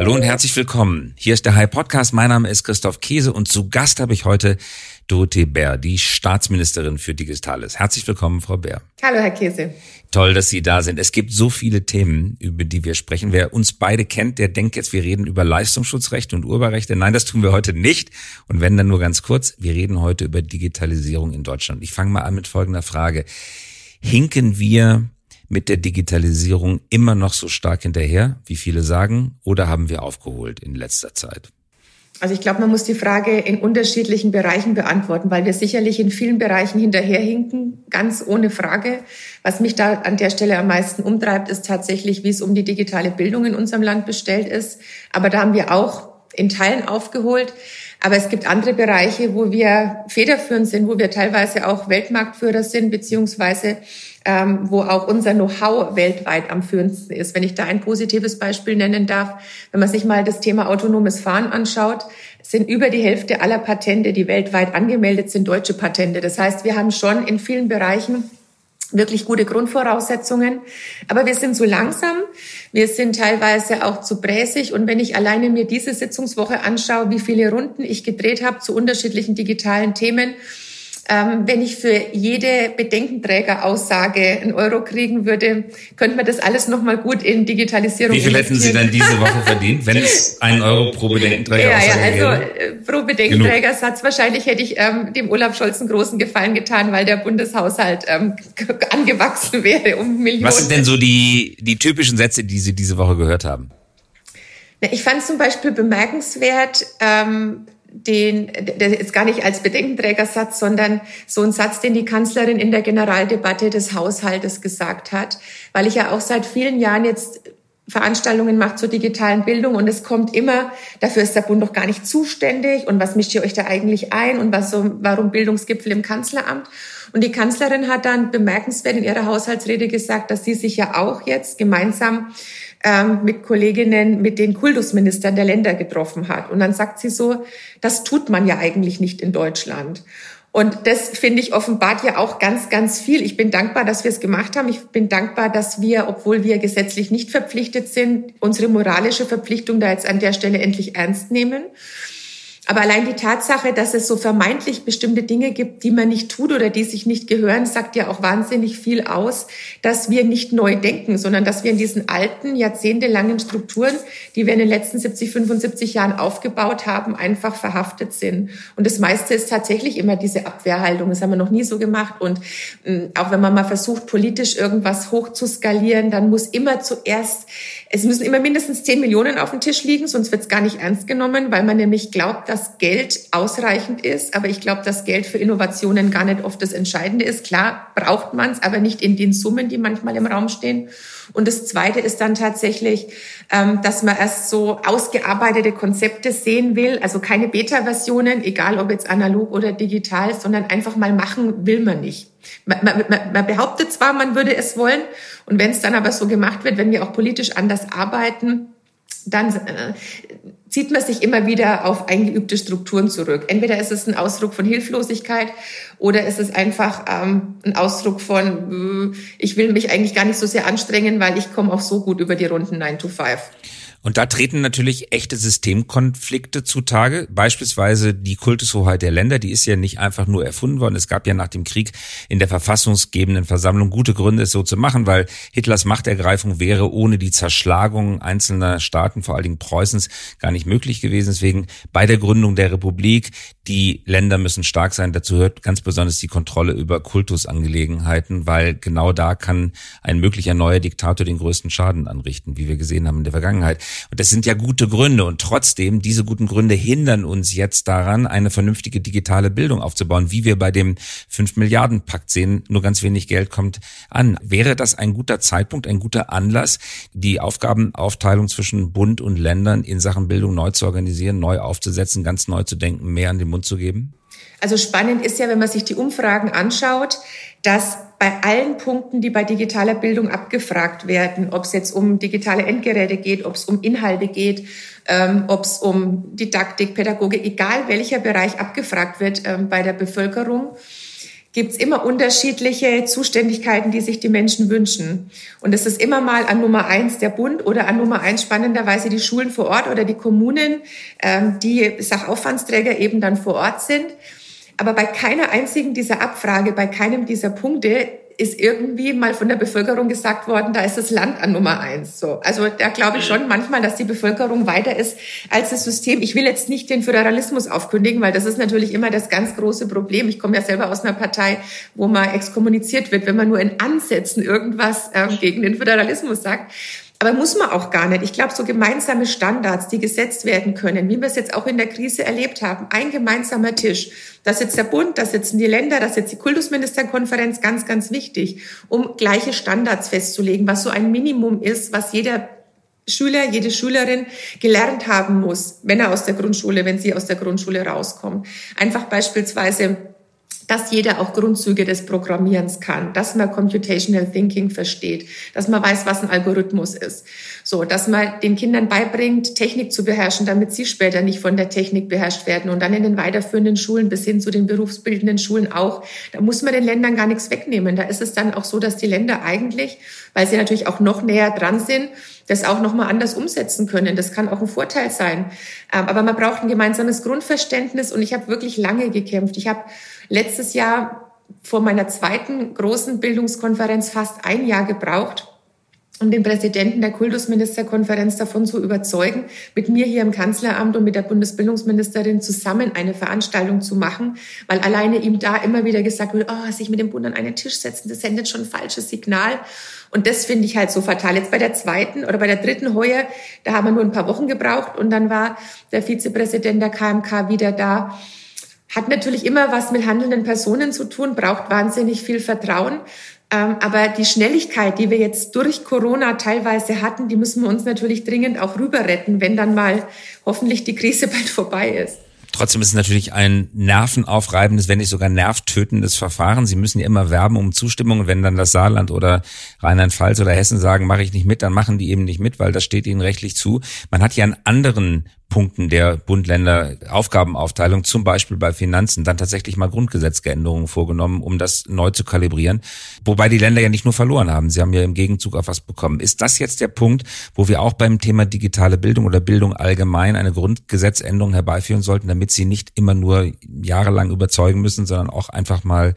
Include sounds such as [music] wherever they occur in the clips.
Hallo und herzlich willkommen. Hier ist der High Podcast. Mein Name ist Christoph Käse und zu Gast habe ich heute Dorothee Bär, die Staatsministerin für Digitales. Herzlich willkommen, Frau Bär. Hallo, Herr Käse. Toll, dass Sie da sind. Es gibt so viele Themen, über die wir sprechen. Wer uns beide kennt, der denkt jetzt, wir reden über Leistungsschutzrechte und Urheberrechte. Nein, das tun wir heute nicht. Und wenn dann nur ganz kurz, wir reden heute über Digitalisierung in Deutschland. Ich fange mal an mit folgender Frage. Hinken wir mit der Digitalisierung immer noch so stark hinterher, wie viele sagen, oder haben wir aufgeholt in letzter Zeit? Also ich glaube, man muss die Frage in unterschiedlichen Bereichen beantworten, weil wir sicherlich in vielen Bereichen hinterherhinken, ganz ohne Frage. Was mich da an der Stelle am meisten umtreibt, ist tatsächlich, wie es um die digitale Bildung in unserem Land bestellt ist. Aber da haben wir auch in Teilen aufgeholt. Aber es gibt andere Bereiche, wo wir federführend sind, wo wir teilweise auch Weltmarktführer sind, beziehungsweise ähm, wo auch unser Know-how weltweit am führendsten ist. Wenn ich da ein positives Beispiel nennen darf, wenn man sich mal das Thema autonomes Fahren anschaut, sind über die Hälfte aller Patente, die weltweit angemeldet sind, deutsche Patente. Das heißt, wir haben schon in vielen Bereichen wirklich gute Grundvoraussetzungen. Aber wir sind so langsam, wir sind teilweise auch zu bräsig. Und wenn ich alleine mir diese Sitzungswoche anschaue, wie viele Runden ich gedreht habe zu unterschiedlichen digitalen Themen, ähm, wenn ich für jede Bedenkenträgeraussage einen Euro kriegen würde, könnte man das alles nochmal gut in Digitalisierung Wie viel hätten Sie dann diese Woche verdient, wenn es einen Euro pro Bedenkenträgeraussage Ja, ja, also? Äh, pro Bedenkenträgersatz wahrscheinlich hätte ich ähm, dem Olaf Scholz einen großen Gefallen getan, weil der Bundeshaushalt ähm, [laughs] angewachsen wäre um Millionen. Was sind denn so die, die typischen Sätze, die Sie diese Woche gehört haben? Ich fand zum Beispiel bemerkenswert, ähm, den, ist gar nicht als Bedenkenträgersatz, sondern so ein Satz, den die Kanzlerin in der Generaldebatte des Haushaltes gesagt hat, weil ich ja auch seit vielen Jahren jetzt Veranstaltungen mache zur digitalen Bildung und es kommt immer, dafür ist der Bund doch gar nicht zuständig und was mischt ihr euch da eigentlich ein und was warum Bildungsgipfel im Kanzleramt? Und die Kanzlerin hat dann bemerkenswert in ihrer Haushaltsrede gesagt, dass sie sich ja auch jetzt gemeinsam ähm, mit Kolleginnen, mit den Kultusministern der Länder getroffen hat. Und dann sagt sie so, das tut man ja eigentlich nicht in Deutschland. Und das finde ich offenbart ja auch ganz, ganz viel. Ich bin dankbar, dass wir es gemacht haben. Ich bin dankbar, dass wir, obwohl wir gesetzlich nicht verpflichtet sind, unsere moralische Verpflichtung da jetzt an der Stelle endlich ernst nehmen. Aber allein die Tatsache, dass es so vermeintlich bestimmte Dinge gibt, die man nicht tut oder die sich nicht gehören, sagt ja auch wahnsinnig viel aus, dass wir nicht neu denken, sondern dass wir in diesen alten, jahrzehntelangen Strukturen, die wir in den letzten 70, 75 Jahren aufgebaut haben, einfach verhaftet sind. Und das meiste ist tatsächlich immer diese Abwehrhaltung. Das haben wir noch nie so gemacht. Und mm, auch wenn man mal versucht, politisch irgendwas hoch zu skalieren, dann muss immer zuerst, es müssen immer mindestens 10 Millionen auf dem Tisch liegen, sonst wird es gar nicht ernst genommen, weil man nämlich glaubt, dass Geld ausreichend ist, aber ich glaube, dass Geld für Innovationen gar nicht oft das Entscheidende ist. Klar braucht man es, aber nicht in den Summen, die manchmal im Raum stehen. Und das Zweite ist dann tatsächlich, ähm, dass man erst so ausgearbeitete Konzepte sehen will, also keine Beta-Versionen, egal ob jetzt analog oder digital, sondern einfach mal machen will man nicht. Man, man, man behauptet zwar, man würde es wollen, und wenn es dann aber so gemacht wird, wenn wir auch politisch anders arbeiten, dann äh, zieht man sich immer wieder auf eingeübte Strukturen zurück. Entweder ist es ein Ausdruck von Hilflosigkeit oder ist es einfach ähm, ein Ausdruck von, äh, ich will mich eigentlich gar nicht so sehr anstrengen, weil ich komme auch so gut über die Runden 9 to 5. Und da treten natürlich echte Systemkonflikte zutage. Beispielsweise die Kultushoheit der Länder, die ist ja nicht einfach nur erfunden worden. Es gab ja nach dem Krieg in der verfassungsgebenden Versammlung gute Gründe, es so zu machen, weil Hitlers Machtergreifung wäre ohne die Zerschlagung einzelner Staaten, vor allen Dingen Preußens, gar nicht möglich gewesen. Deswegen bei der Gründung der Republik, die Länder müssen stark sein. Dazu hört ganz besonders die Kontrolle über Kultusangelegenheiten, weil genau da kann ein möglicher neuer Diktator den größten Schaden anrichten, wie wir gesehen haben in der Vergangenheit. Und das sind ja gute Gründe. Und trotzdem, diese guten Gründe hindern uns jetzt daran, eine vernünftige digitale Bildung aufzubauen, wie wir bei dem 5 Milliarden Pakt sehen. Nur ganz wenig Geld kommt an. Wäre das ein guter Zeitpunkt, ein guter Anlass, die Aufgabenaufteilung zwischen Bund und Ländern in Sachen Bildung neu zu organisieren, neu aufzusetzen, ganz neu zu denken, mehr an den Mund zu geben? Also spannend ist ja, wenn man sich die Umfragen anschaut, dass bei allen Punkten, die bei digitaler Bildung abgefragt werden, ob es jetzt um digitale Endgeräte geht, ob es um Inhalte geht, ähm, ob es um Didaktik, Pädagogik, egal welcher Bereich abgefragt wird ähm, bei der Bevölkerung, gibt es immer unterschiedliche Zuständigkeiten, die sich die Menschen wünschen. Und es ist immer mal an Nummer eins der Bund oder an Nummer eins spannenderweise die Schulen vor Ort oder die Kommunen, ähm, die Sachaufwandsträger eben dann vor Ort sind. Aber bei keiner einzigen dieser Abfrage, bei keinem dieser Punkte ist irgendwie mal von der Bevölkerung gesagt worden, da ist das Land an Nummer eins. So, also da glaube ich schon manchmal, dass die Bevölkerung weiter ist als das System. Ich will jetzt nicht den Föderalismus aufkündigen, weil das ist natürlich immer das ganz große Problem. Ich komme ja selber aus einer Partei, wo man exkommuniziert wird, wenn man nur in Ansätzen irgendwas äh, gegen den Föderalismus sagt. Aber muss man auch gar nicht. Ich glaube, so gemeinsame Standards, die gesetzt werden können, wie wir es jetzt auch in der Krise erlebt haben, ein gemeinsamer Tisch. Da sitzt der Bund, da sitzen die Länder, da sitzt die Kultusministerkonferenz, ganz, ganz wichtig, um gleiche Standards festzulegen, was so ein Minimum ist, was jeder Schüler, jede Schülerin gelernt haben muss, wenn er aus der Grundschule, wenn sie aus der Grundschule rauskommt. Einfach beispielsweise dass jeder auch Grundzüge des Programmierens kann, dass man Computational Thinking versteht, dass man weiß, was ein Algorithmus ist. So, dass man den Kindern beibringt, Technik zu beherrschen, damit sie später nicht von der Technik beherrscht werden und dann in den weiterführenden Schulen bis hin zu den berufsbildenden Schulen auch. Da muss man den Ländern gar nichts wegnehmen. Da ist es dann auch so, dass die Länder eigentlich, weil sie natürlich auch noch näher dran sind, das auch noch mal anders umsetzen können. Das kann auch ein Vorteil sein. Ähm, aber man braucht ein gemeinsames Grundverständnis und ich habe wirklich lange gekämpft. Ich habe letztes Jahr vor meiner zweiten großen Bildungskonferenz fast ein Jahr gebraucht, um den Präsidenten der Kultusministerkonferenz davon zu überzeugen, mit mir hier im Kanzleramt und mit der Bundesbildungsministerin zusammen eine Veranstaltung zu machen, weil alleine ihm da immer wieder gesagt wird, oh, sich mit dem Bund an einen Tisch setzen, das sendet schon ein falsches Signal. Und das finde ich halt so fatal. Jetzt bei der zweiten oder bei der dritten Heuer, da haben wir nur ein paar Wochen gebraucht und dann war der Vizepräsident der KMK wieder da hat natürlich immer was mit handelnden Personen zu tun, braucht wahnsinnig viel Vertrauen. Ähm, aber die Schnelligkeit, die wir jetzt durch Corona teilweise hatten, die müssen wir uns natürlich dringend auch rüber retten, wenn dann mal hoffentlich die Krise [laughs] bald vorbei ist. Trotzdem ist es natürlich ein nervenaufreibendes, wenn nicht sogar nervtötendes Verfahren. Sie müssen ja immer werben um Zustimmung. Wenn dann das Saarland oder Rheinland-Pfalz oder Hessen sagen, mache ich nicht mit, dann machen die eben nicht mit, weil das steht ihnen rechtlich zu. Man hat ja einen anderen Punkten der Bund-Länder-Aufgabenaufteilung, zum Beispiel bei Finanzen, dann tatsächlich mal Grundgesetzgeänderungen vorgenommen, um das neu zu kalibrieren. Wobei die Länder ja nicht nur verloren haben, sie haben ja im Gegenzug auch was bekommen. Ist das jetzt der Punkt, wo wir auch beim Thema digitale Bildung oder Bildung allgemein eine Grundgesetzänderung herbeiführen sollten, damit sie nicht immer nur jahrelang überzeugen müssen, sondern auch einfach mal,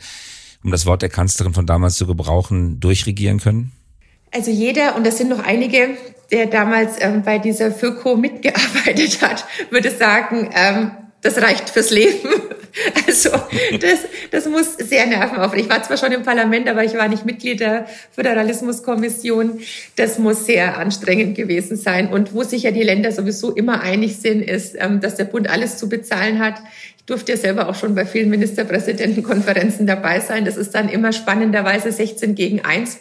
um das Wort der Kanzlerin von damals zu gebrauchen, durchregieren können? Also jeder, und das sind noch einige, der damals ähm, bei dieser FÖKO mitgearbeitet hat, würde sagen, ähm, das reicht fürs Leben. [laughs] Also das, das muss sehr nervenaufregend. Ich war zwar schon im Parlament, aber ich war nicht Mitglied der Föderalismuskommission. Das muss sehr anstrengend gewesen sein. Und wo sich ja die Länder sowieso immer einig sind, ist, ähm, dass der Bund alles zu bezahlen hat. Ich durfte ja selber auch schon bei vielen Ministerpräsidentenkonferenzen dabei sein. Das ist dann immer spannenderweise 16 gegen 1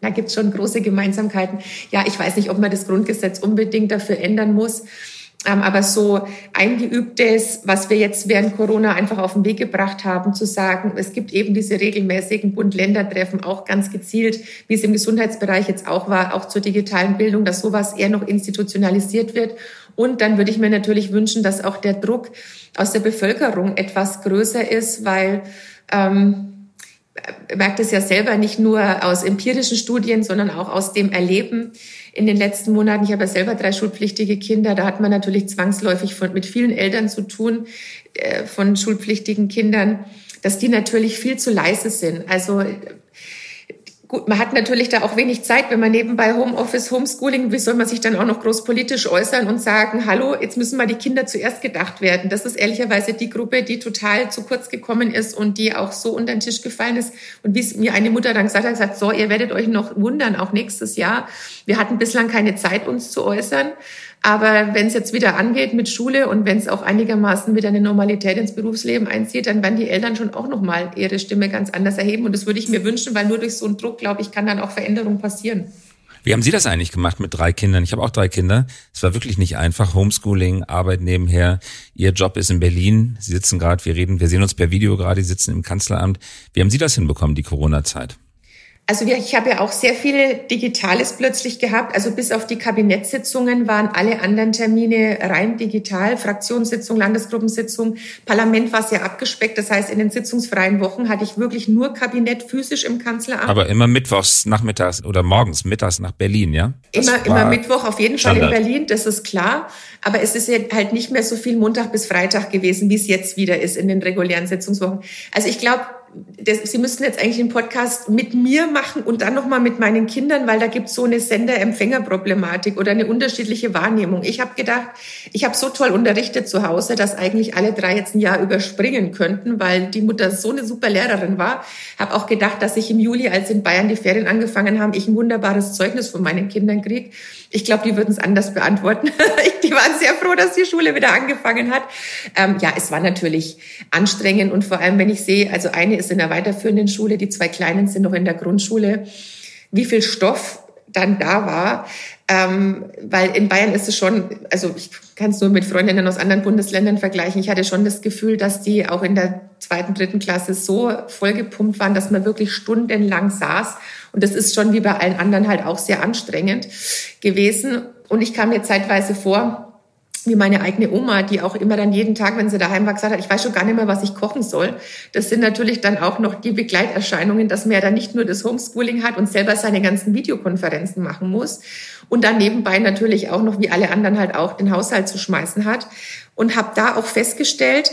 da gibt es schon große Gemeinsamkeiten. Ja, ich weiß nicht, ob man das Grundgesetz unbedingt dafür ändern muss. Ähm, aber so eingeübtes, was wir jetzt während Corona einfach auf den Weg gebracht haben, zu sagen, es gibt eben diese regelmäßigen Bund-Länder-Treffen, auch ganz gezielt, wie es im Gesundheitsbereich jetzt auch war, auch zur digitalen Bildung, dass sowas eher noch institutionalisiert wird. Und dann würde ich mir natürlich wünschen, dass auch der Druck aus der Bevölkerung etwas größer ist, weil ähm, merkt es ja selber nicht nur aus empirischen Studien, sondern auch aus dem Erleben in den letzten Monaten. Ich habe ja selber drei schulpflichtige Kinder. Da hat man natürlich zwangsläufig von, mit vielen Eltern zu tun, äh, von schulpflichtigen Kindern, dass die natürlich viel zu leise sind. Also Gut, man hat natürlich da auch wenig Zeit, wenn man nebenbei Homeoffice, Homeschooling, wie soll man sich dann auch noch groß politisch äußern und sagen, hallo, jetzt müssen mal die Kinder zuerst gedacht werden. Das ist ehrlicherweise die Gruppe, die total zu kurz gekommen ist und die auch so unter den Tisch gefallen ist. Und wie es mir eine Mutter dann gesagt hat, gesagt, so, ihr werdet euch noch wundern, auch nächstes Jahr. Wir hatten bislang keine Zeit, uns zu äußern. Aber wenn es jetzt wieder angeht mit Schule und wenn es auch einigermaßen wieder eine Normalität ins Berufsleben einzieht, dann werden die Eltern schon auch nochmal ihre Stimme ganz anders erheben. Und das würde ich mir wünschen, weil nur durch so einen Druck, glaube ich, kann dann auch Veränderung passieren. Wie haben Sie das eigentlich gemacht mit drei Kindern? Ich habe auch drei Kinder. Es war wirklich nicht einfach. Homeschooling, Arbeit nebenher. Ihr Job ist in Berlin. Sie sitzen gerade, wir reden, wir sehen uns per Video gerade, Sie sitzen im Kanzleramt. Wie haben Sie das hinbekommen, die Corona-Zeit? Also ich habe ja auch sehr viele Digitales plötzlich gehabt. Also bis auf die Kabinettssitzungen waren alle anderen Termine rein digital. Fraktionssitzung, Landesgruppensitzung, Parlament war sehr abgespeckt. Das heißt, in den sitzungsfreien Wochen hatte ich wirklich nur Kabinett physisch im Kanzleramt. Aber immer mittwochs nachmittags oder morgens mittags nach Berlin, ja? Das immer, immer Mittwoch auf jeden Standard. Fall in Berlin, das ist klar. Aber es ist halt nicht mehr so viel Montag bis Freitag gewesen, wie es jetzt wieder ist in den regulären Sitzungswochen. Also ich glaube, das, Sie müssten jetzt eigentlich einen Podcast mit mir machen und dann nochmal mit meinen Kindern, weil da gibt es so eine Sender-Empfänger-Problematik oder eine unterschiedliche Wahrnehmung. Ich habe gedacht, ich habe so toll unterrichtet zu Hause, dass eigentlich alle drei jetzt ein Jahr überspringen könnten, weil die Mutter so eine super Lehrerin war. Habe auch gedacht, dass ich im Juli, als in Bayern die Ferien angefangen haben, ich ein wunderbares Zeugnis von meinen Kindern kriege. Ich glaube, die würden es anders beantworten. [laughs] die waren sehr froh, dass die Schule wieder angefangen hat. Ähm, ja, es war natürlich anstrengend und vor allem, wenn ich sehe, also eine ist in der weiterführenden Schule, die zwei Kleinen sind noch in der Grundschule, wie viel Stoff dann da war. Ähm, weil in Bayern ist es schon, also ich kann es nur mit Freundinnen aus anderen Bundesländern vergleichen. Ich hatte schon das Gefühl, dass die auch in der zweiten, dritten Klasse so vollgepumpt waren, dass man wirklich stundenlang saß. Und das ist schon wie bei allen anderen halt auch sehr anstrengend gewesen. Und ich kam mir zeitweise vor, wie meine eigene Oma, die auch immer dann jeden Tag, wenn sie daheim war, gesagt hat, ich weiß schon gar nicht mehr, was ich kochen soll. Das sind natürlich dann auch noch die Begleiterscheinungen, dass man ja dann nicht nur das Homeschooling hat und selber seine ganzen Videokonferenzen machen muss und dann nebenbei natürlich auch noch, wie alle anderen halt auch, den Haushalt zu schmeißen hat. Und habe da auch festgestellt,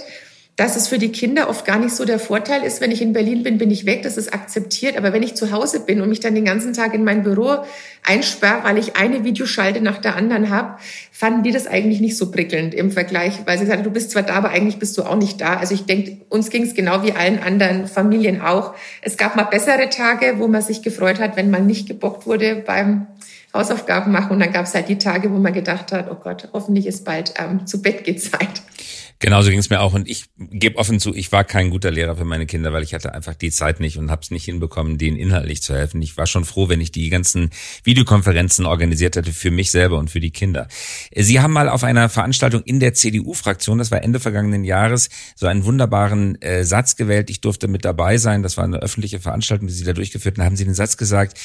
dass es für die Kinder oft gar nicht so der Vorteil ist, wenn ich in Berlin bin, bin ich weg, das ist akzeptiert. Aber wenn ich zu Hause bin und mich dann den ganzen Tag in mein Büro einsperre, weil ich eine Videoschalte nach der anderen habe, fanden die das eigentlich nicht so prickelnd im Vergleich, weil sie sagten, du bist zwar da, aber eigentlich bist du auch nicht da. Also ich denke, uns ging es genau wie allen anderen Familien auch. Es gab mal bessere Tage, wo man sich gefreut hat, wenn man nicht gebockt wurde beim Hausaufgaben machen. Und dann gab es halt die Tage, wo man gedacht hat, oh Gott, hoffentlich ist bald ähm, zu Bett geht Zeit. Genauso ging es mir auch und ich gebe offen zu, ich war kein guter Lehrer für meine Kinder, weil ich hatte einfach die Zeit nicht und habe es nicht hinbekommen, denen inhaltlich zu helfen. Ich war schon froh, wenn ich die ganzen Videokonferenzen organisiert hätte für mich selber und für die Kinder. Sie haben mal auf einer Veranstaltung in der CDU-Fraktion, das war Ende vergangenen Jahres, so einen wunderbaren äh, Satz gewählt. Ich durfte mit dabei sein. Das war eine öffentliche Veranstaltung, die Sie da durchgeführt haben. Haben Sie den Satz gesagt,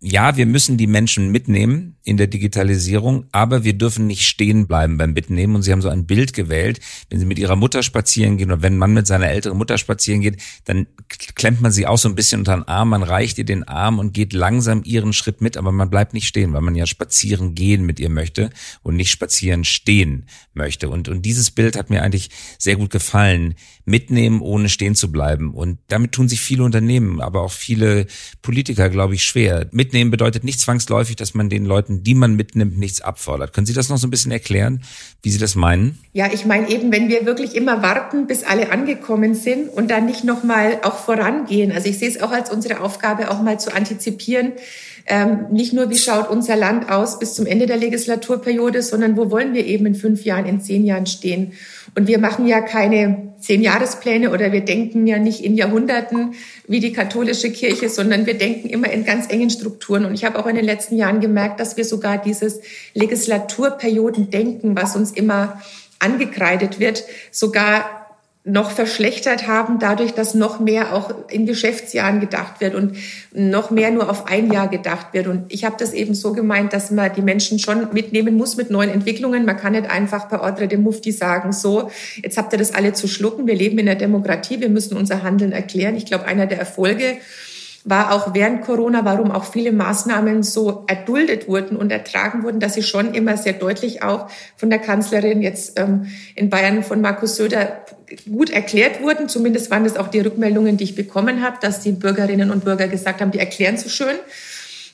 ja, wir müssen die Menschen mitnehmen in der Digitalisierung, aber wir dürfen nicht stehen bleiben beim Mitnehmen. Und Sie haben so ein Bild gewählt, wenn Sie mit Ihrer Mutter spazieren gehen oder wenn man mit seiner älteren Mutter spazieren geht, dann klemmt man sie auch so ein bisschen unter den Arm, man reicht ihr den Arm und geht langsam ihren Schritt mit, aber man bleibt nicht stehen, weil man ja spazieren gehen mit ihr möchte und nicht spazieren stehen möchte. Und, und dieses Bild hat mir eigentlich sehr gut gefallen. Mitnehmen, ohne stehen zu bleiben. Und damit tun sich viele Unternehmen, aber auch viele Politiker, glaube ich, schwer. Mitnehmen bedeutet nicht zwangsläufig, dass man den Leuten, die man mitnimmt, nichts abfordert. Können Sie das noch so ein bisschen erklären, wie Sie das meinen? Ja, ich meine eben, wenn wir wirklich immer warten, bis alle angekommen sind und dann nicht nochmal auch vorangehen. Also ich sehe es auch als unsere Aufgabe, auch mal zu antizipieren, ähm, nicht nur, wie schaut unser Land aus bis zum Ende der Legislaturperiode, sondern wo wollen wir eben in fünf Jahren, in zehn Jahren stehen. Und wir machen ja keine zehn Jahrespläne oder wir denken ja nicht in Jahrhunderten wie die katholische Kirche, sondern wir denken immer in ganz engen Strukturen. Und ich habe auch in den letzten Jahren gemerkt, dass wir sogar dieses Legislaturperiodendenken, was uns immer angekreidet wird, sogar noch verschlechtert haben, dadurch, dass noch mehr auch in Geschäftsjahren gedacht wird und noch mehr nur auf ein Jahr gedacht wird. Und ich habe das eben so gemeint, dass man die Menschen schon mitnehmen muss mit neuen Entwicklungen. Man kann nicht einfach per Ordre dem Mufti sagen, so, jetzt habt ihr das alle zu schlucken. Wir leben in der Demokratie, wir müssen unser Handeln erklären. Ich glaube, einer der Erfolge war auch während Corona, warum auch viele Maßnahmen so erduldet wurden und ertragen wurden, dass sie schon immer sehr deutlich auch von der Kanzlerin jetzt ähm, in Bayern von Markus Söder gut erklärt wurden. Zumindest waren das auch die Rückmeldungen, die ich bekommen habe, dass die Bürgerinnen und Bürger gesagt haben, die erklären so schön.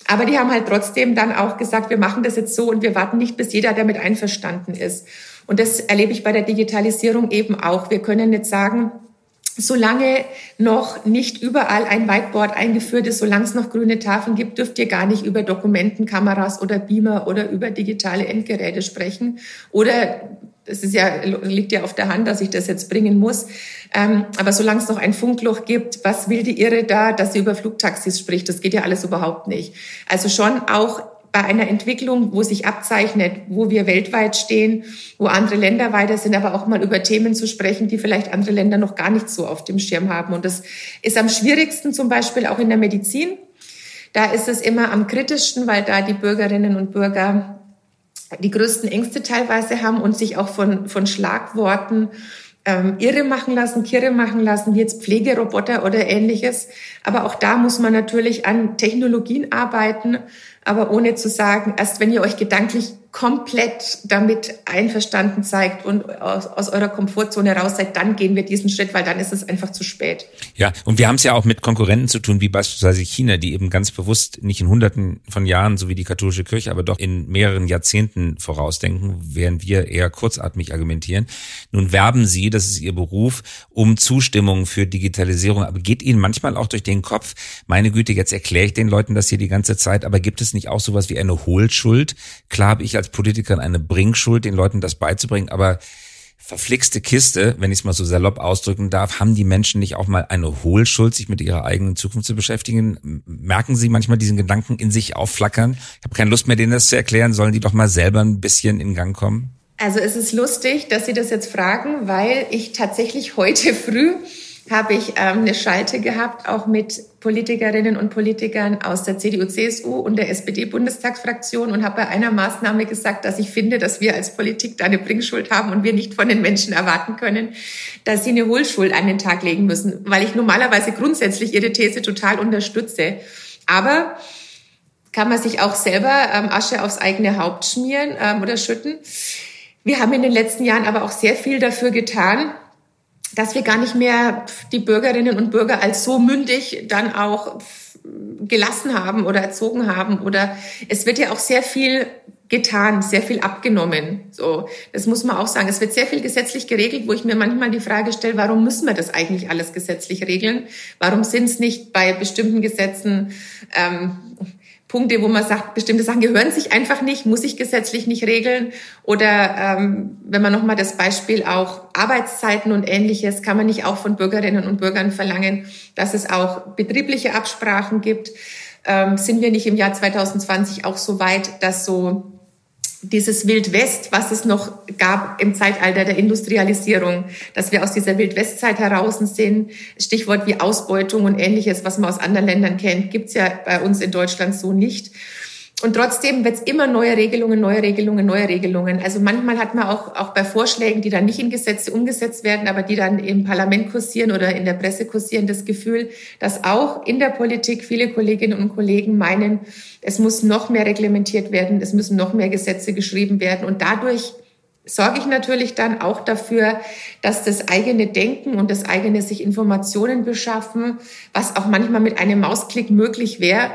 Aber die haben halt trotzdem dann auch gesagt, wir machen das jetzt so und wir warten nicht, bis jeder damit einverstanden ist. Und das erlebe ich bei der Digitalisierung eben auch. Wir können jetzt sagen, solange noch nicht überall ein Whiteboard eingeführt ist, solange es noch grüne Tafeln gibt, dürft ihr gar nicht über Dokumentenkameras oder Beamer oder über digitale Endgeräte sprechen. Oder es ist ja, liegt ja auf der Hand, dass ich das jetzt bringen muss. Ähm, aber solange es noch ein Funkloch gibt, was will die Irre da, dass sie über Flugtaxis spricht? Das geht ja alles überhaupt nicht. Also schon auch bei einer Entwicklung, wo sich abzeichnet, wo wir weltweit stehen, wo andere Länder weiter sind, aber auch mal über Themen zu sprechen, die vielleicht andere Länder noch gar nicht so auf dem Schirm haben. Und das ist am schwierigsten zum Beispiel auch in der Medizin. Da ist es immer am kritischsten, weil da die Bürgerinnen und Bürger die größten Ängste teilweise haben und sich auch von, von Schlagworten ähm, irre machen lassen, kirre machen lassen, wie jetzt Pflegeroboter oder ähnliches. Aber auch da muss man natürlich an Technologien arbeiten, aber ohne zu sagen, erst wenn ihr euch gedanklich komplett damit einverstanden zeigt und aus, aus, eurer Komfortzone raus seid, dann gehen wir diesen Schritt, weil dann ist es einfach zu spät. Ja, und wir haben es ja auch mit Konkurrenten zu tun, wie beispielsweise China, die eben ganz bewusst nicht in Hunderten von Jahren, so wie die katholische Kirche, aber doch in mehreren Jahrzehnten vorausdenken, während wir eher kurzatmig argumentieren. Nun werben sie, das ist ihr Beruf, um Zustimmung für Digitalisierung. Aber geht ihnen manchmal auch durch den Kopf, meine Güte, jetzt erkläre ich den Leuten das hier die ganze Zeit, aber gibt es nicht auch sowas wie eine Hohlschuld? Klar habe ich als Politiker eine Bringschuld, den Leuten das beizubringen, aber verflixte Kiste, wenn ich es mal so salopp ausdrücken darf, haben die Menschen nicht auch mal eine Hohlschuld, sich mit ihrer eigenen Zukunft zu beschäftigen? Merken sie manchmal diesen Gedanken in sich aufflackern? Ich habe keine Lust mehr, denen das zu erklären. Sollen die doch mal selber ein bisschen in Gang kommen? Also es ist lustig, dass Sie das jetzt fragen, weil ich tatsächlich heute früh habe ich ähm, eine Schalte gehabt, auch mit Politikerinnen und Politikern aus der CDU, CSU und der SPD-Bundestagsfraktion und habe bei einer Maßnahme gesagt, dass ich finde, dass wir als Politik da eine Bringschuld haben und wir nicht von den Menschen erwarten können, dass sie eine Hohlschuld an den Tag legen müssen, weil ich normalerweise grundsätzlich ihre These total unterstütze. Aber kann man sich auch selber ähm, Asche aufs eigene Haupt schmieren ähm, oder schütten. Wir haben in den letzten Jahren aber auch sehr viel dafür getan, dass wir gar nicht mehr die Bürgerinnen und Bürger als so mündig dann auch gelassen haben oder erzogen haben oder es wird ja auch sehr viel getan, sehr viel abgenommen. So, das muss man auch sagen. Es wird sehr viel gesetzlich geregelt, wo ich mir manchmal die Frage stelle, warum müssen wir das eigentlich alles gesetzlich regeln? Warum sind es nicht bei bestimmten Gesetzen ähm, Punkte, wo man sagt, bestimmte Sachen gehören sich einfach nicht, muss ich gesetzlich nicht regeln. Oder ähm, wenn man nochmal das Beispiel auch Arbeitszeiten und ähnliches, kann man nicht auch von Bürgerinnen und Bürgern verlangen, dass es auch betriebliche Absprachen gibt. Ähm, sind wir nicht im Jahr 2020 auch so weit, dass so dieses Wildwest, was es noch gab im Zeitalter der Industrialisierung, dass wir aus dieser Wildwestzeit heraus sind. Stichwort wie Ausbeutung und ähnliches, was man aus anderen Ländern kennt, gibt's ja bei uns in Deutschland so nicht. Und trotzdem wird es immer neue Regelungen, neue Regelungen, neue Regelungen. Also manchmal hat man auch, auch bei Vorschlägen, die dann nicht in Gesetze umgesetzt werden, aber die dann im Parlament kursieren oder in der Presse kursieren, das Gefühl, dass auch in der Politik viele Kolleginnen und Kollegen meinen, es muss noch mehr reglementiert werden, es müssen noch mehr Gesetze geschrieben werden. Und dadurch sorge ich natürlich dann auch dafür, dass das eigene Denken und das eigene sich Informationen beschaffen, was auch manchmal mit einem Mausklick möglich wäre,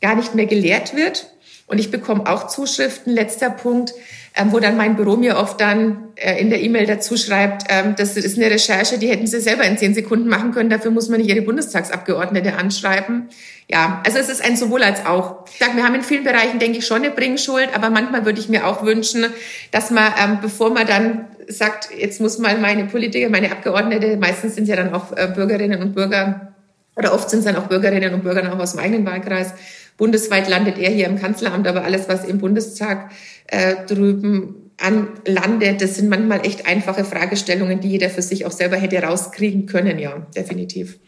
gar nicht mehr gelehrt wird und ich bekomme auch Zuschriften, letzter Punkt, ähm, wo dann mein Büro mir oft dann äh, in der E-Mail dazu schreibt, ähm, das ist eine Recherche, die hätten sie selber in zehn Sekunden machen können, dafür muss man nicht ihre Bundestagsabgeordnete anschreiben. Ja, also es ist ein sowohl als auch. Ich sage, wir haben in vielen Bereichen, denke ich, schon eine Bringschuld, aber manchmal würde ich mir auch wünschen, dass man, ähm, bevor man dann sagt, jetzt muss mal meine Politiker, meine Abgeordnete, meistens sind ja dann auch äh, Bürgerinnen und Bürger, oder oft sind es dann auch Bürgerinnen und Bürger auch aus dem eigenen Wahlkreis, Bundesweit landet er hier im Kanzleramt, aber alles, was im Bundestag äh, drüben anlandet, das sind manchmal echt einfache Fragestellungen, die jeder für sich auch selber hätte rauskriegen können, ja, definitiv.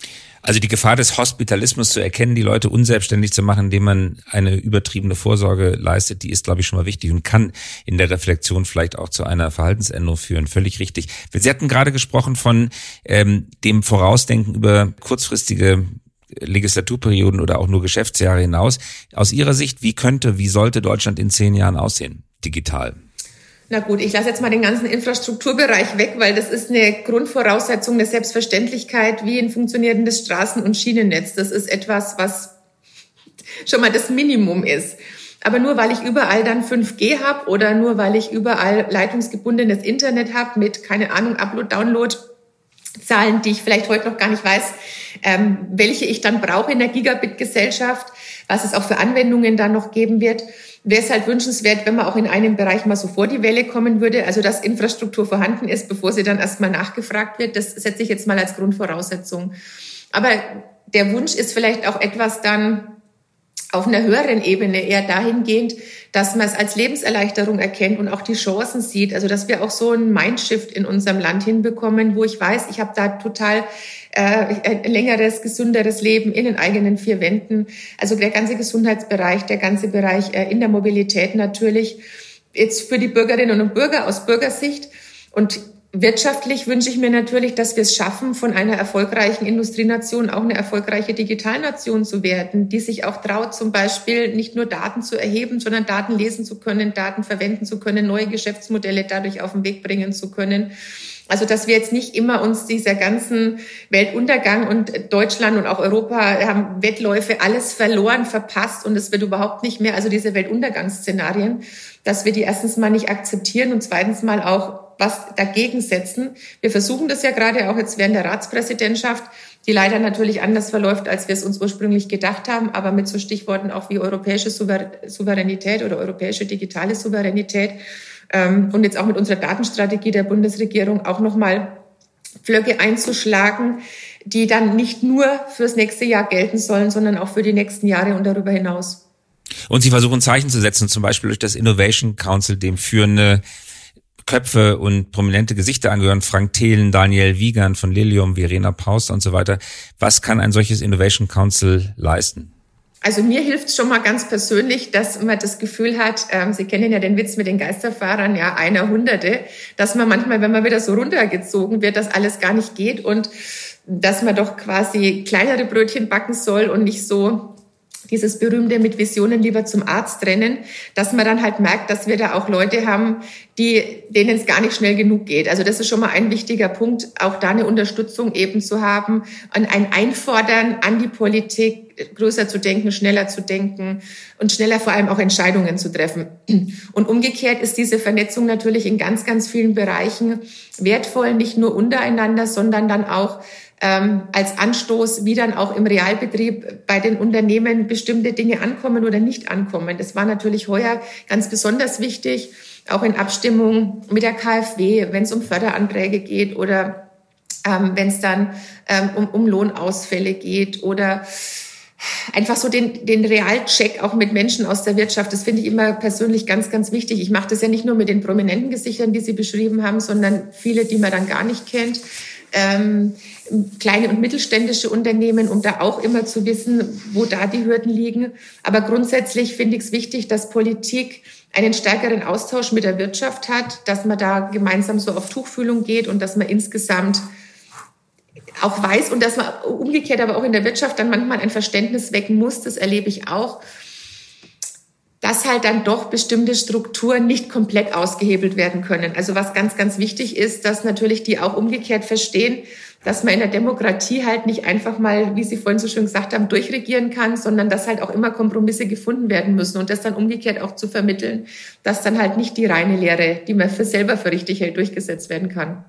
Also die Gefahr des Hospitalismus zu erkennen, die Leute unselbstständig zu machen, indem man eine übertriebene Vorsorge leistet, die ist, glaube ich, schon mal wichtig und kann in der Reflexion vielleicht auch zu einer Verhaltensänderung führen. Völlig richtig. Sie hatten gerade gesprochen von ähm, dem Vorausdenken über kurzfristige Legislaturperioden oder auch nur Geschäftsjahre hinaus. Aus Ihrer Sicht, wie könnte, wie sollte Deutschland in zehn Jahren aussehen, digital? Na gut, ich lasse jetzt mal den ganzen Infrastrukturbereich weg, weil das ist eine Grundvoraussetzung, eine Selbstverständlichkeit wie ein funktionierendes Straßen- und Schienennetz. Das ist etwas, was schon mal das Minimum ist. Aber nur weil ich überall dann 5G habe oder nur weil ich überall leitungsgebundenes Internet habe mit, keine Ahnung, Upload, Download, Zahlen, die ich vielleicht heute noch gar nicht weiß, ähm, welche ich dann brauche in der Gigabit-Gesellschaft, was es auch für Anwendungen dann noch geben wird. Wäre es halt wünschenswert, wenn man auch in einem Bereich mal so vor die Welle kommen würde, also dass Infrastruktur vorhanden ist, bevor sie dann erstmal nachgefragt wird. Das setze ich jetzt mal als Grundvoraussetzung. Aber der Wunsch ist vielleicht auch etwas dann auf einer höheren Ebene eher dahingehend, dass man es als Lebenserleichterung erkennt und auch die Chancen sieht. Also dass wir auch so ein Mindshift in unserem Land hinbekommen, wo ich weiß, ich habe da total äh, ein längeres, gesünderes Leben in den eigenen vier Wänden. Also der ganze Gesundheitsbereich, der ganze Bereich äh, in der Mobilität natürlich. Jetzt für die Bürgerinnen und Bürger aus Bürgersicht. Und Wirtschaftlich wünsche ich mir natürlich, dass wir es schaffen, von einer erfolgreichen Industrienation auch eine erfolgreiche Digitalnation zu werden, die sich auch traut, zum Beispiel nicht nur Daten zu erheben, sondern Daten lesen zu können, Daten verwenden zu können, neue Geschäftsmodelle dadurch auf den Weg bringen zu können. Also, dass wir jetzt nicht immer uns dieser ganzen Weltuntergang und Deutschland und auch Europa haben Wettläufe alles verloren, verpasst und es wird überhaupt nicht mehr, also diese Weltuntergangsszenarien, dass wir die erstens mal nicht akzeptieren und zweitens mal auch was dagegen setzen. Wir versuchen das ja gerade auch jetzt während der Ratspräsidentschaft, die leider natürlich anders verläuft, als wir es uns ursprünglich gedacht haben, aber mit so Stichworten auch wie europäische Souveränität oder europäische digitale Souveränität ähm, und jetzt auch mit unserer Datenstrategie der Bundesregierung auch nochmal Flöcke einzuschlagen, die dann nicht nur fürs nächste Jahr gelten sollen, sondern auch für die nächsten Jahre und darüber hinaus. Und Sie versuchen Zeichen zu setzen, zum Beispiel durch das Innovation Council, dem führende Köpfe und prominente Gesichter angehören, Frank Thelen, Daniel Wiegand von Lilium, Verena Paus und so weiter. Was kann ein solches Innovation Council leisten? Also mir hilft es schon mal ganz persönlich, dass man das Gefühl hat, ähm, Sie kennen ja den Witz mit den Geisterfahrern, ja, einer Hunderte, dass man manchmal, wenn man wieder so runtergezogen wird, dass alles gar nicht geht und dass man doch quasi kleinere Brötchen backen soll und nicht so dieses berühmte mit Visionen lieber zum Arzt rennen, dass man dann halt merkt, dass wir da auch Leute haben, die, denen es gar nicht schnell genug geht. Also das ist schon mal ein wichtiger Punkt, auch da eine Unterstützung eben zu haben und ein Einfordern an die Politik, größer zu denken, schneller zu denken und schneller vor allem auch Entscheidungen zu treffen. Und umgekehrt ist diese Vernetzung natürlich in ganz, ganz vielen Bereichen wertvoll, nicht nur untereinander, sondern dann auch ähm, als Anstoß, wie dann auch im Realbetrieb bei den Unternehmen bestimmte Dinge ankommen oder nicht ankommen. Das war natürlich heuer ganz besonders wichtig, auch in Abstimmung mit der KfW, wenn es um Förderanträge geht oder ähm, wenn es dann ähm, um, um Lohnausfälle geht oder einfach so den, den Realcheck auch mit Menschen aus der Wirtschaft. Das finde ich immer persönlich ganz, ganz wichtig. Ich mache das ja nicht nur mit den prominenten Gesichtern, die Sie beschrieben haben, sondern viele, die man dann gar nicht kennt ähm, kleine und mittelständische Unternehmen, um da auch immer zu wissen, wo da die Hürden liegen. Aber grundsätzlich finde ich es wichtig, dass Politik einen stärkeren Austausch mit der Wirtschaft hat, dass man da gemeinsam so auf Tuchfühlung geht und dass man insgesamt auch weiß und dass man umgekehrt aber auch in der Wirtschaft dann manchmal ein Verständnis wecken muss, das erlebe ich auch, dass halt dann doch bestimmte Strukturen nicht komplett ausgehebelt werden können. Also was ganz, ganz wichtig ist, dass natürlich die auch umgekehrt verstehen, dass man in der Demokratie halt nicht einfach mal, wie Sie vorhin so schön gesagt haben, durchregieren kann, sondern dass halt auch immer Kompromisse gefunden werden müssen und das dann umgekehrt auch zu vermitteln, dass dann halt nicht die reine Lehre, die man für selber für richtig hält, durchgesetzt werden kann.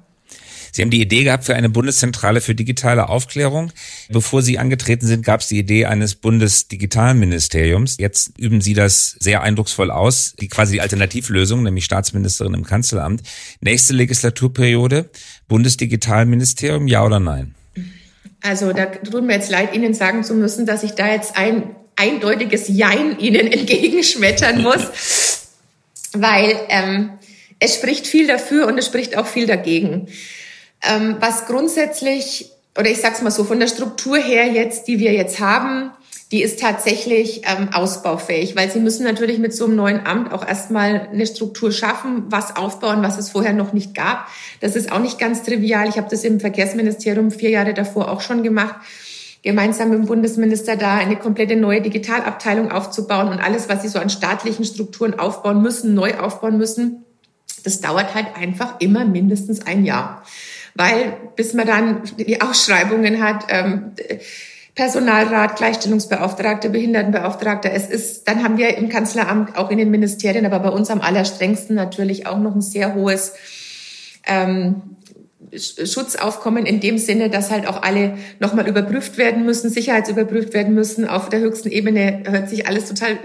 Sie haben die Idee gehabt für eine Bundeszentrale für digitale Aufklärung. Bevor Sie angetreten sind, gab es die Idee eines Bundesdigitalministeriums. Jetzt üben Sie das sehr eindrucksvoll aus, die quasi die Alternativlösung, nämlich Staatsministerin im Kanzleramt. Nächste Legislaturperiode, Bundesdigitalministerium, ja oder nein? Also da tut mir jetzt leid, Ihnen sagen zu müssen, dass ich da jetzt ein eindeutiges Jein Ihnen entgegenschmettern muss, [laughs] weil ähm, es spricht viel dafür und es spricht auch viel dagegen. Ähm, was grundsätzlich, oder ich sag's mal so, von der Struktur her jetzt, die wir jetzt haben, die ist tatsächlich ähm, ausbaufähig, weil sie müssen natürlich mit so einem neuen Amt auch erstmal eine Struktur schaffen, was aufbauen, was es vorher noch nicht gab. Das ist auch nicht ganz trivial. Ich habe das im Verkehrsministerium vier Jahre davor auch schon gemacht gemeinsam mit dem Bundesminister da eine komplette neue Digitalabteilung aufzubauen und alles, was sie so an staatlichen Strukturen aufbauen müssen, neu aufbauen müssen, das dauert halt einfach immer mindestens ein Jahr weil bis man dann die Ausschreibungen hat, ähm, Personalrat, Gleichstellungsbeauftragte, Behindertenbeauftragte. Es ist, dann haben wir im Kanzleramt, auch in den Ministerien, aber bei uns am allerstrengsten natürlich auch noch ein sehr hohes ähm, Schutzaufkommen in dem Sinne, dass halt auch alle nochmal überprüft werden müssen, sicherheitsüberprüft werden müssen. Auf der höchsten Ebene hört sich alles total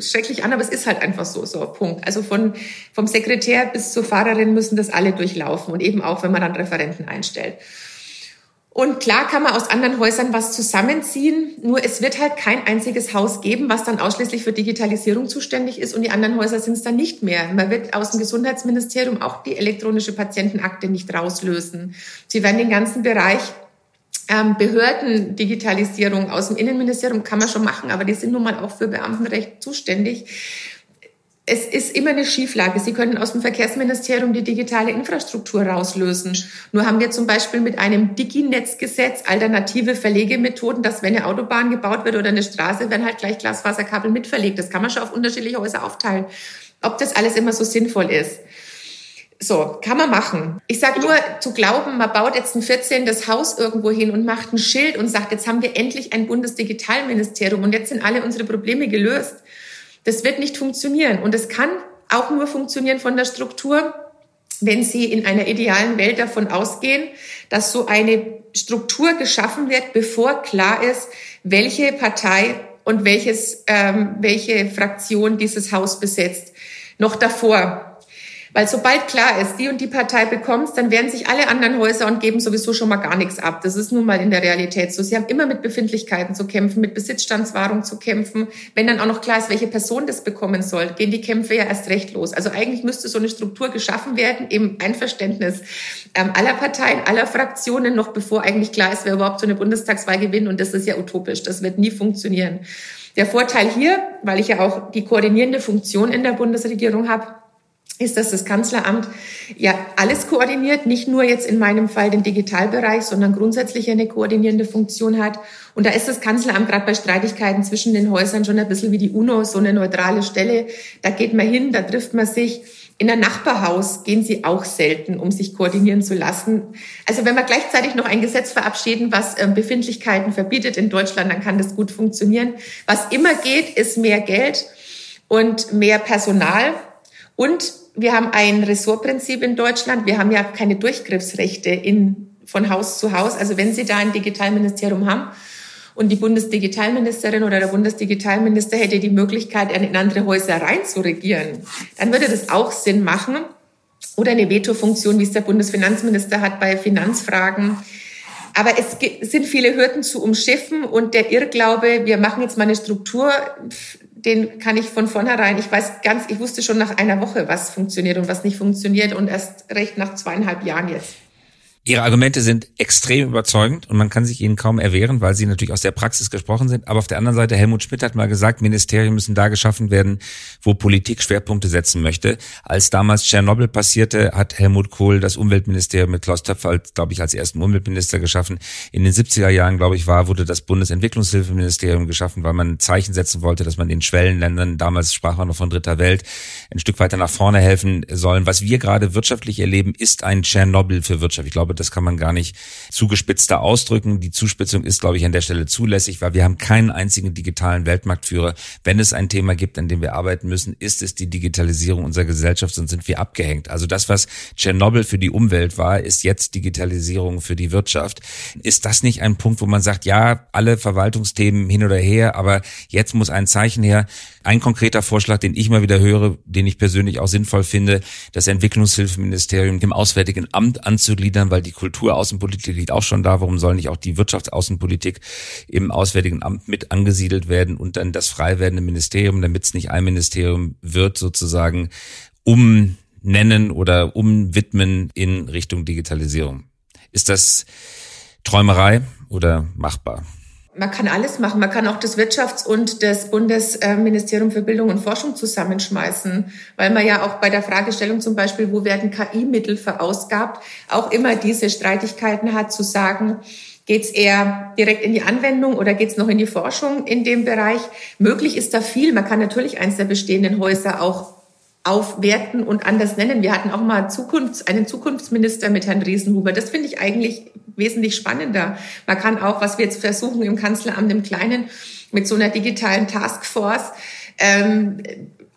schrecklich an, aber es ist halt einfach so, so Punkt. Also von, vom Sekretär bis zur Fahrerin müssen das alle durchlaufen und eben auch, wenn man dann Referenten einstellt. Und klar kann man aus anderen Häusern was zusammenziehen, nur es wird halt kein einziges Haus geben, was dann ausschließlich für Digitalisierung zuständig ist und die anderen Häuser sind es dann nicht mehr. Man wird aus dem Gesundheitsministerium auch die elektronische Patientenakte nicht rauslösen. Sie werden den ganzen Bereich ähm, Behördendigitalisierung aus dem Innenministerium kann man schon machen, aber die sind nun mal auch für Beamtenrecht zuständig es ist immer eine Schieflage. Sie können aus dem Verkehrsministerium die digitale Infrastruktur rauslösen. Nur haben wir zum Beispiel mit einem Digi-Netzgesetz alternative Verlegemethoden, dass wenn eine Autobahn gebaut wird oder eine Straße, werden halt gleich Glasfaserkabel mitverlegt. Das kann man schon auf unterschiedliche Häuser aufteilen. Ob das alles immer so sinnvoll ist. So, kann man machen. Ich sage nur, zu glauben, man baut jetzt ein 14. das Haus irgendwo hin und macht ein Schild und sagt, jetzt haben wir endlich ein Bundesdigitalministerium und jetzt sind alle unsere Probleme gelöst das wird nicht funktionieren. Und es kann auch nur funktionieren von der Struktur, wenn Sie in einer idealen Welt davon ausgehen, dass so eine Struktur geschaffen wird, bevor klar ist, welche Partei und welches, ähm, welche Fraktion dieses Haus besetzt. Noch davor weil sobald klar ist, die und die Partei bekommt dann werden sich alle anderen Häuser und geben sowieso schon mal gar nichts ab. Das ist nun mal in der Realität so. Sie haben immer mit Befindlichkeiten zu kämpfen, mit Besitzstandswahrung zu kämpfen. Wenn dann auch noch klar ist, welche Person das bekommen soll, gehen die Kämpfe ja erst recht los. Also eigentlich müsste so eine Struktur geschaffen werden im Einverständnis ähm, aller Parteien, aller Fraktionen, noch bevor eigentlich klar ist, wer überhaupt so eine Bundestagswahl gewinnt. Und das ist ja utopisch. Das wird nie funktionieren. Der Vorteil hier, weil ich ja auch die koordinierende Funktion in der Bundesregierung habe, ist, dass das Kanzleramt ja alles koordiniert, nicht nur jetzt in meinem Fall den Digitalbereich, sondern grundsätzlich eine koordinierende Funktion hat. Und da ist das Kanzleramt gerade bei Streitigkeiten zwischen den Häusern schon ein bisschen wie die UNO, so eine neutrale Stelle. Da geht man hin, da trifft man sich. In ein Nachbarhaus gehen sie auch selten, um sich koordinieren zu lassen. Also wenn wir gleichzeitig noch ein Gesetz verabschieden, was ähm, Befindlichkeiten verbietet in Deutschland, dann kann das gut funktionieren. Was immer geht, ist mehr Geld und mehr Personal. Und wir haben ein Ressortprinzip in Deutschland. Wir haben ja keine Durchgriffsrechte in, von Haus zu Haus. Also wenn Sie da ein Digitalministerium haben und die Bundesdigitalministerin oder der Bundesdigitalminister hätte die Möglichkeit, in andere Häuser reinzuregieren, dann würde das auch Sinn machen. Oder eine Veto-Funktion, wie es der Bundesfinanzminister hat bei Finanzfragen. Aber es sind viele Hürden zu umschiffen und der Irrglaube, wir machen jetzt mal eine Struktur, den kann ich von vornherein, ich weiß ganz, ich wusste schon nach einer Woche, was funktioniert und was nicht funktioniert und erst recht nach zweieinhalb Jahren jetzt. Ihre Argumente sind extrem überzeugend und man kann sich ihnen kaum erwehren, weil sie natürlich aus der Praxis gesprochen sind. Aber auf der anderen Seite, Helmut Schmidt hat mal gesagt, Ministerien müssen da geschaffen werden, wo Politik Schwerpunkte setzen möchte. Als damals Tschernobyl passierte, hat Helmut Kohl das Umweltministerium mit Klaus Töpfer, glaube ich, als ersten Umweltminister geschaffen. In den 70er Jahren, glaube ich, war, wurde das Bundesentwicklungshilfeministerium geschaffen, weil man ein Zeichen setzen wollte, dass man den Schwellenländern, damals sprach man noch von dritter Welt, ein Stück weiter nach vorne helfen sollen. Was wir gerade wirtschaftlich erleben, ist ein Tschernobyl für Wirtschaft. Ich glaube, das kann man gar nicht zugespitzter ausdrücken. Die Zuspitzung ist, glaube ich, an der Stelle zulässig, weil wir haben keinen einzigen digitalen Weltmarktführer. Wenn es ein Thema gibt, an dem wir arbeiten müssen, ist es die Digitalisierung unserer Gesellschaft, sonst sind wir abgehängt. Also das, was Tschernobyl für die Umwelt war, ist jetzt Digitalisierung für die Wirtschaft. Ist das nicht ein Punkt, wo man sagt, ja, alle Verwaltungsthemen hin oder her, aber jetzt muss ein Zeichen her? Ein konkreter Vorschlag, den ich mal wieder höre, den ich persönlich auch sinnvoll finde, das Entwicklungshilfeministerium dem Auswärtigen Amt anzugliedern, weil die Kulturaußenpolitik liegt auch schon da. Warum soll nicht auch die Wirtschaftsaußenpolitik im Auswärtigen Amt mit angesiedelt werden und dann das frei werdende Ministerium, damit es nicht ein Ministerium wird, sozusagen umnennen oder umwidmen in Richtung Digitalisierung? Ist das Träumerei oder machbar? Man kann alles machen. Man kann auch das Wirtschafts- und das Bundesministerium für Bildung und Forschung zusammenschmeißen, weil man ja auch bei der Fragestellung zum Beispiel, wo werden KI-Mittel verausgabt, auch immer diese Streitigkeiten hat zu sagen, Geht es eher direkt in die Anwendung oder geht es noch in die Forschung in dem Bereich? Möglich ist da viel. Man kann natürlich eins der bestehenden Häuser auch aufwerten und anders nennen. Wir hatten auch mal Zukunfts-, einen Zukunftsminister mit Herrn Riesenhuber. Das finde ich eigentlich wesentlich spannender. Man kann auch, was wir jetzt versuchen im Kanzleramt im Kleinen, mit so einer digitalen Taskforce, ähm,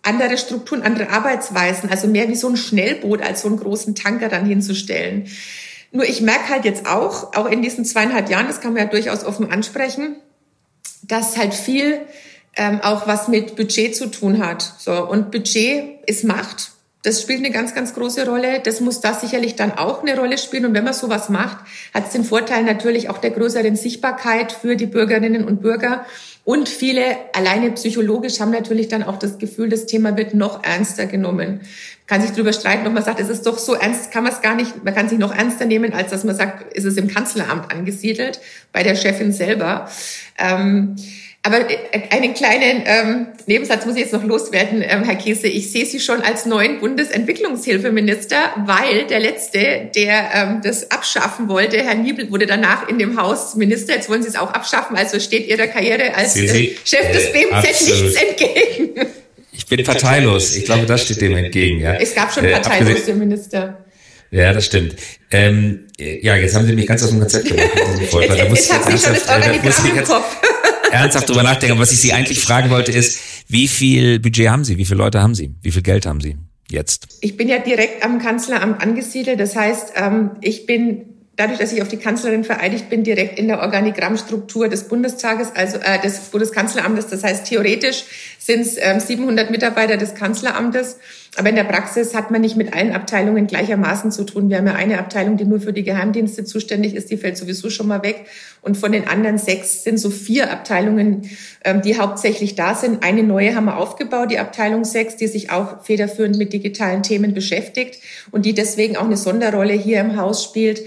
andere Strukturen, andere Arbeitsweisen, also mehr wie so ein Schnellboot als so einen großen Tanker dann hinzustellen. Nur ich merke halt jetzt auch, auch in diesen zweieinhalb Jahren, das kann man ja durchaus offen ansprechen, dass halt viel ähm, auch was mit Budget zu tun hat. So und Budget ist Macht Das spielt eine ganz, ganz große Rolle. Das muss da sicherlich dann auch eine Rolle spielen. Und wenn man sowas macht, hat es den Vorteil natürlich auch der größeren Sichtbarkeit für die Bürgerinnen und Bürger. Und viele, alleine psychologisch, haben natürlich dann auch das Gefühl, das Thema wird noch ernster genommen. Kann sich darüber streiten, ob man sagt, es ist doch so ernst, kann man es gar nicht, man kann sich noch ernster nehmen, als dass man sagt, ist es im Kanzleramt angesiedelt, bei der Chefin selber. Ähm, aber äh, einen kleinen ähm, Nebensatz muss ich jetzt noch loswerden, ähm, Herr Kiese. Ich sehe Sie schon als neuen Bundesentwicklungshilfeminister, weil der letzte, der ähm, das abschaffen wollte, Herr Niebel, wurde danach in dem Haus Minister. Jetzt wollen Sie es auch abschaffen. Also steht Ihrer Karriere als Sie, äh, Chef äh, des BMZ absolut. nichts entgegen. Ich bin parteilos. Ich glaube, das steht dem entgegen. Ja. Es gab schon äh, parteilose Minister. Ja, das stimmt. Ähm, ja, jetzt haben Sie mich ganz aus dem Konzept gemacht. [laughs] Jetzt, jetzt, jetzt, jetzt habe ich schon das Organigramm im Kopf ernsthaft drüber nachdenken. Was ich Sie eigentlich fragen wollte ist, wie viel Budget haben Sie? Wie viele Leute haben Sie? Wie viel Geld haben Sie jetzt? Ich bin ja direkt am Kanzleramt angesiedelt. Das heißt, ähm, ich bin dadurch, dass ich auf die Kanzlerin vereidigt bin, direkt in der Organigrammstruktur des Bundestages, also äh, des Bundeskanzleramtes. Das heißt, theoretisch sind es ähm, 700 Mitarbeiter des Kanzleramtes. Aber in der Praxis hat man nicht mit allen Abteilungen gleichermaßen zu tun. Wir haben ja eine Abteilung, die nur für die Geheimdienste zuständig ist, die fällt sowieso schon mal weg. Und von den anderen sechs sind so vier Abteilungen, ähm, die hauptsächlich da sind. Eine neue haben wir aufgebaut, die Abteilung sechs, die sich auch federführend mit digitalen Themen beschäftigt und die deswegen auch eine Sonderrolle hier im Haus spielt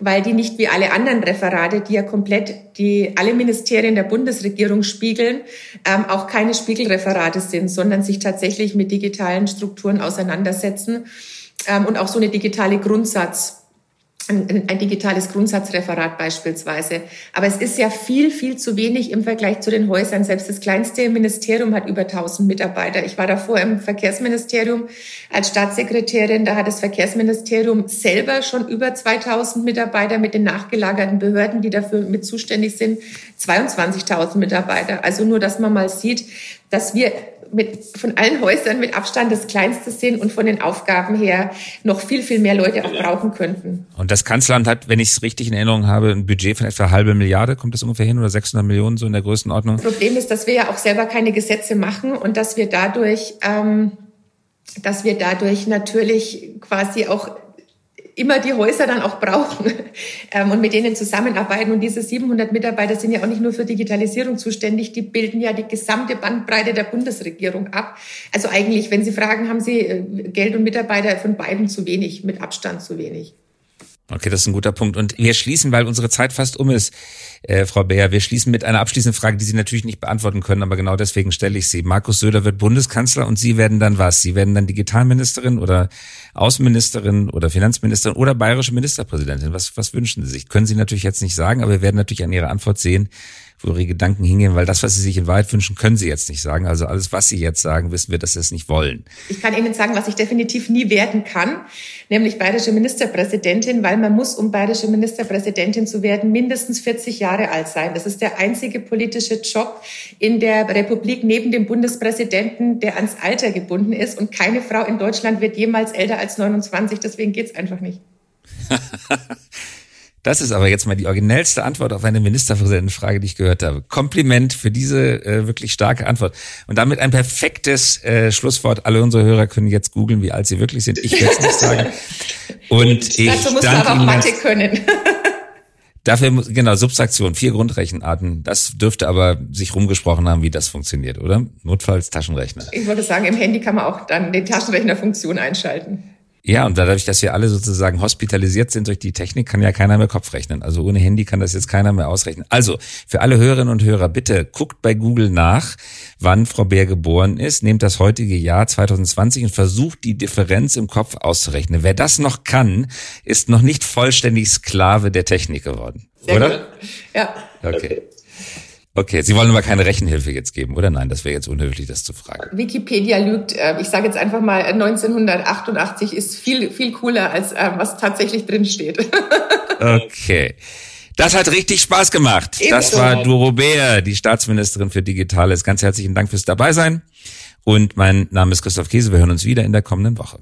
weil die nicht wie alle anderen Referate, die ja komplett die alle Ministerien der Bundesregierung spiegeln, ähm, auch keine Spiegelreferate sind, sondern sich tatsächlich mit digitalen Strukturen auseinandersetzen ähm, und auch so eine digitale Grundsatz ein, ein, digitales Grundsatzreferat beispielsweise. Aber es ist ja viel, viel zu wenig im Vergleich zu den Häusern. Selbst das kleinste Ministerium hat über 1000 Mitarbeiter. Ich war davor im Verkehrsministerium als Staatssekretärin. Da hat das Verkehrsministerium selber schon über 2000 Mitarbeiter mit den nachgelagerten Behörden, die dafür mit zuständig sind, 22.000 Mitarbeiter. Also nur, dass man mal sieht, dass wir mit, von allen Häusern mit Abstand das kleinste sind und von den Aufgaben her noch viel, viel mehr Leute auch brauchen könnten. Und das Kanzleramt hat, wenn ich es richtig in Erinnerung habe, ein Budget von etwa halbe Milliarde, kommt das ungefähr hin oder 600 Millionen so in der Größenordnung? Das Problem ist, dass wir ja auch selber keine Gesetze machen und dass wir dadurch, ähm, dass wir dadurch natürlich quasi auch immer die Häuser dann auch brauchen [laughs] ähm, und mit denen zusammenarbeiten. Und diese 700 Mitarbeiter sind ja auch nicht nur für Digitalisierung zuständig, die bilden ja die gesamte Bandbreite der Bundesregierung ab. Also eigentlich, wenn Sie fragen, haben Sie äh, Geld und Mitarbeiter von beiden zu wenig, mit Abstand zu wenig. Okay, das ist ein guter Punkt. Und wir schließen, weil unsere Zeit fast um ist, äh, Frau Beer, wir schließen mit einer abschließenden Frage, die Sie natürlich nicht beantworten können, aber genau deswegen stelle ich sie. Markus Söder wird Bundeskanzler und Sie werden dann was? Sie werden dann Digitalministerin oder Außenministerin oder Finanzministerin oder bayerische Ministerpräsidentin. Was, was wünschen Sie sich? Können Sie natürlich jetzt nicht sagen, aber wir werden natürlich an Ihrer Antwort sehen, wo ihre Gedanken hingehen, weil das, was sie sich in Wahrheit wünschen, können sie jetzt nicht sagen. Also alles, was sie jetzt sagen, wissen wir, dass sie es nicht wollen. Ich kann Ihnen sagen, was ich definitiv nie werden kann, nämlich bayerische Ministerpräsidentin, weil man muss, um bayerische Ministerpräsidentin zu werden, mindestens 40 Jahre alt sein. Das ist der einzige politische Job in der Republik neben dem Bundespräsidenten, der ans Alter gebunden ist. Und keine Frau in Deutschland wird jemals älter als 29. Deswegen geht's einfach nicht. [laughs] Das ist aber jetzt mal die originellste Antwort auf eine Ministerpräsidentenfrage, die ich gehört habe. Kompliment für diese äh, wirklich starke Antwort. Und damit ein perfektes äh, Schlusswort. Alle unsere Hörer können jetzt googeln, wie alt sie wirklich sind. Ich werde es nicht sagen. [laughs] Und, ich dazu muss man aber auch Mathe können. [laughs] Dafür muss, genau, Subtraktion, vier Grundrechenarten. Das dürfte aber sich rumgesprochen haben, wie das funktioniert, oder? Notfalls Taschenrechner. Ich würde sagen, im Handy kann man auch dann die Taschenrechnerfunktion einschalten. Ja, und dadurch, dass wir alle sozusagen hospitalisiert sind durch die Technik, kann ja keiner mehr Kopf rechnen. Also ohne Handy kann das jetzt keiner mehr ausrechnen. Also für alle Hörerinnen und Hörer, bitte guckt bei Google nach, wann Frau Bär geboren ist, nehmt das heutige Jahr 2020 und versucht die Differenz im Kopf auszurechnen. Wer das noch kann, ist noch nicht vollständig Sklave der Technik geworden. Sehr oder? Gut. Ja. Okay. Okay, Sie wollen aber keine Rechenhilfe jetzt geben, oder? Nein, das wäre jetzt unhöflich, das zu fragen. Wikipedia lügt. Äh, ich sage jetzt einfach mal, 1988 ist viel, viel cooler, als äh, was tatsächlich drinsteht. [laughs] okay. Das hat richtig Spaß gemacht. Das war Doro Bär, die Staatsministerin für Digitales. Ganz herzlichen Dank fürs Dabeisein. Und mein Name ist Christoph Käse. Wir hören uns wieder in der kommenden Woche.